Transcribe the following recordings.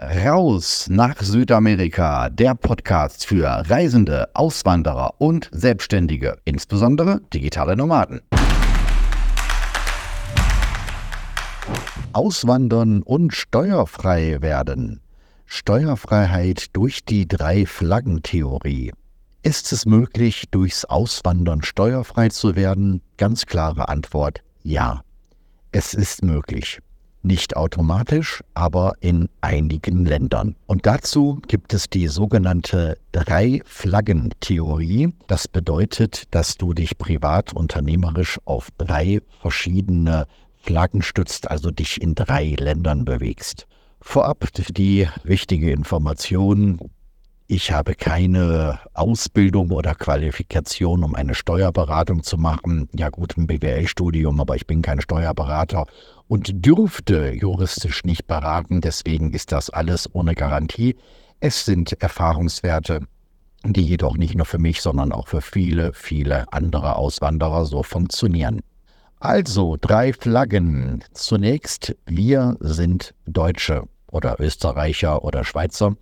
Raus nach Südamerika, der Podcast für Reisende, Auswanderer und Selbstständige, insbesondere digitale Nomaden. Auswandern und steuerfrei werden. Steuerfreiheit durch die Drei-Flaggen-Theorie. Ist es möglich, durchs Auswandern steuerfrei zu werden? Ganz klare Antwort, ja. Es ist möglich. Nicht automatisch, aber in einigen Ländern. Und dazu gibt es die sogenannte Drei-Flaggen-Theorie. Das bedeutet, dass du dich privat unternehmerisch auf drei verschiedene Flaggen stützt, also dich in drei Ländern bewegst. Vorab die wichtige Information, ich habe keine Ausbildung oder Qualifikation, um eine Steuerberatung zu machen. Ja gut, ein BWL-Studium, aber ich bin kein Steuerberater und dürfte juristisch nicht beraten. Deswegen ist das alles ohne Garantie. Es sind Erfahrungswerte, die jedoch nicht nur für mich, sondern auch für viele, viele andere Auswanderer so funktionieren. Also drei Flaggen. Zunächst, wir sind Deutsche oder Österreicher oder Schweizer.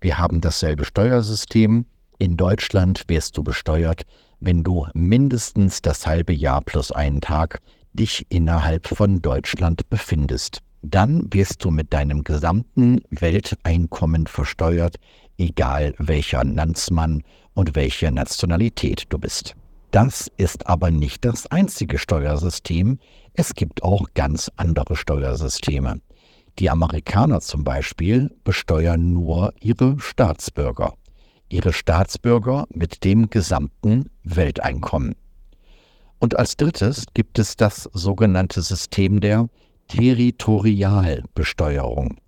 Wir haben dasselbe Steuersystem. In Deutschland wirst du besteuert, wenn du mindestens das halbe Jahr plus einen Tag dich innerhalb von Deutschland befindest. Dann wirst du mit deinem gesamten Welteinkommen versteuert, egal welcher Landsmann und welche Nationalität du bist. Das ist aber nicht das einzige Steuersystem. Es gibt auch ganz andere Steuersysteme. Die Amerikaner zum Beispiel besteuern nur ihre Staatsbürger. Ihre Staatsbürger mit dem gesamten Welteinkommen. Und als drittes gibt es das sogenannte System der Territorialbesteuerung.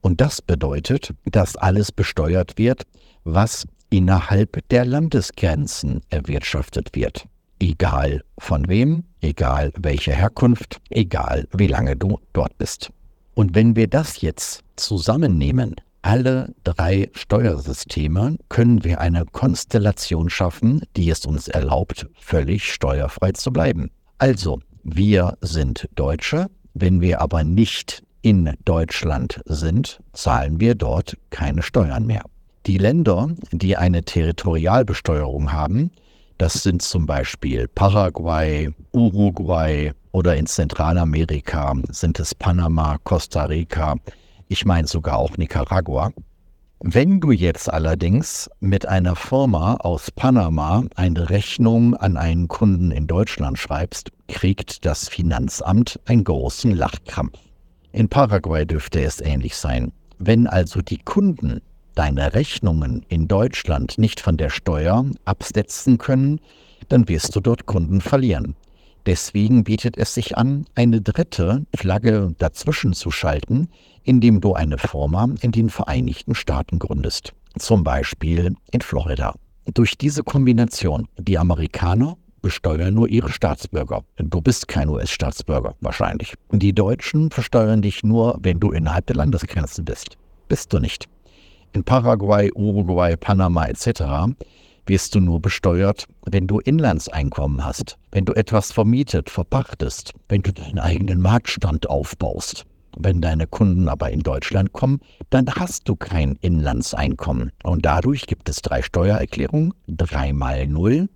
Und das bedeutet, dass alles besteuert wird, was innerhalb der Landesgrenzen erwirtschaftet wird. Egal von wem, egal welche Herkunft, egal wie lange du dort bist. Und wenn wir das jetzt zusammennehmen, alle drei Steuersysteme, können wir eine Konstellation schaffen, die es uns erlaubt, völlig steuerfrei zu bleiben. Also, wir sind Deutsche, wenn wir aber nicht in Deutschland sind, zahlen wir dort keine Steuern mehr. Die Länder, die eine Territorialbesteuerung haben, das sind zum Beispiel Paraguay, Uruguay, oder in Zentralamerika sind es Panama, Costa Rica, ich meine sogar auch Nicaragua. Wenn du jetzt allerdings mit einer Firma aus Panama eine Rechnung an einen Kunden in Deutschland schreibst, kriegt das Finanzamt einen großen Lachkrampf. In Paraguay dürfte es ähnlich sein. Wenn also die Kunden deine Rechnungen in Deutschland nicht von der Steuer absetzen können, dann wirst du dort Kunden verlieren. Deswegen bietet es sich an, eine dritte Flagge dazwischen zu schalten, indem du eine Firma in den Vereinigten Staaten gründest. Zum Beispiel in Florida. Durch diese Kombination, die Amerikaner besteuern nur ihre Staatsbürger. Du bist kein US-Staatsbürger, wahrscheinlich. Die Deutschen versteuern dich nur, wenn du innerhalb der Landesgrenzen bist. Bist du nicht. In Paraguay, Uruguay, Panama etc wirst du nur besteuert, wenn du Inlandseinkommen hast, wenn du etwas vermietet, verpachtest, wenn du deinen eigenen Marktstand aufbaust. Wenn deine Kunden aber in Deutschland kommen, dann hast du kein Inlandseinkommen. Und dadurch gibt es drei Steuererklärungen, dreimal null.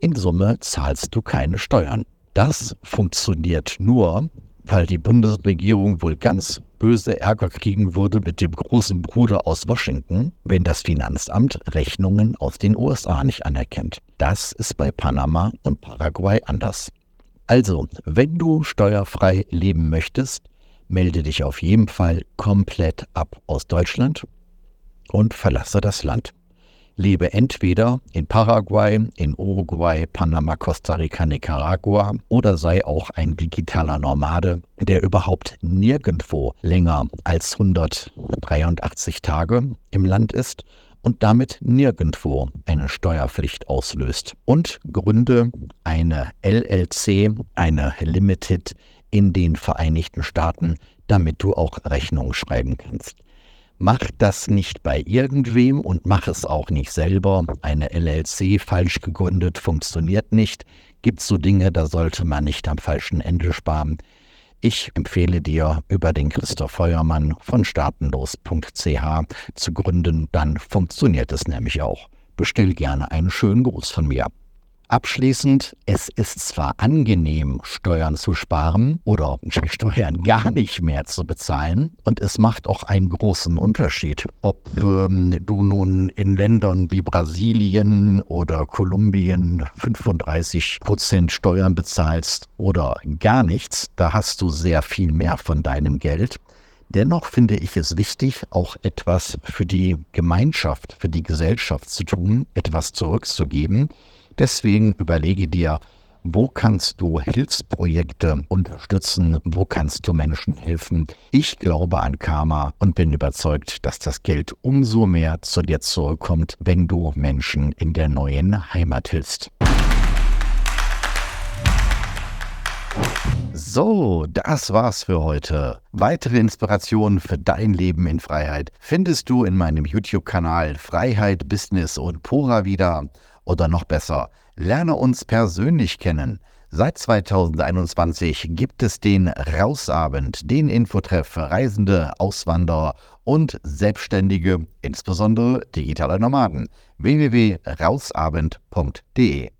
In Summe zahlst du keine Steuern. Das funktioniert nur, weil die Bundesregierung wohl ganz böse Ärger kriegen würde mit dem großen Bruder aus Washington, wenn das Finanzamt Rechnungen aus den USA nicht anerkennt. Das ist bei Panama und Paraguay anders. Also, wenn du steuerfrei leben möchtest, melde dich auf jeden Fall komplett ab aus Deutschland und verlasse das Land lebe entweder in Paraguay, in Uruguay, Panama, Costa Rica, Nicaragua oder sei auch ein digitaler Nomade, der überhaupt nirgendwo länger als 183 Tage im Land ist und damit nirgendwo eine Steuerpflicht auslöst. Und gründe eine LLC, eine Limited in den Vereinigten Staaten, damit du auch Rechnungen schreiben kannst. Mach das nicht bei irgendwem und mach es auch nicht selber. Eine LLC falsch gegründet funktioniert nicht. Gibt so Dinge, da sollte man nicht am falschen Ende sparen. Ich empfehle dir, über den Christoph Feuermann von staatenlos.ch zu gründen, dann funktioniert es nämlich auch. Bestell gerne einen schönen Gruß von mir. Abschließend, es ist zwar angenehm, Steuern zu sparen oder Steuern gar nicht mehr zu bezahlen und es macht auch einen großen Unterschied, ob ähm, du nun in Ländern wie Brasilien oder Kolumbien 35 Prozent Steuern bezahlst oder gar nichts, da hast du sehr viel mehr von deinem Geld. Dennoch finde ich es wichtig, auch etwas für die Gemeinschaft, für die Gesellschaft zu tun, etwas zurückzugeben. Deswegen überlege dir, wo kannst du Hilfsprojekte unterstützen? Wo kannst du Menschen helfen? Ich glaube an Karma und bin überzeugt, dass das Geld umso mehr zu dir zurückkommt, wenn du Menschen in der neuen Heimat hilfst. So, das war's für heute. Weitere Inspirationen für dein Leben in Freiheit findest du in meinem YouTube-Kanal Freiheit, Business und Pura wieder. Oder noch besser, lerne uns persönlich kennen. Seit 2021 gibt es den Rausabend, den Infotreff für Reisende, Auswanderer und Selbstständige, insbesondere digitale Nomaden. www.rausabend.de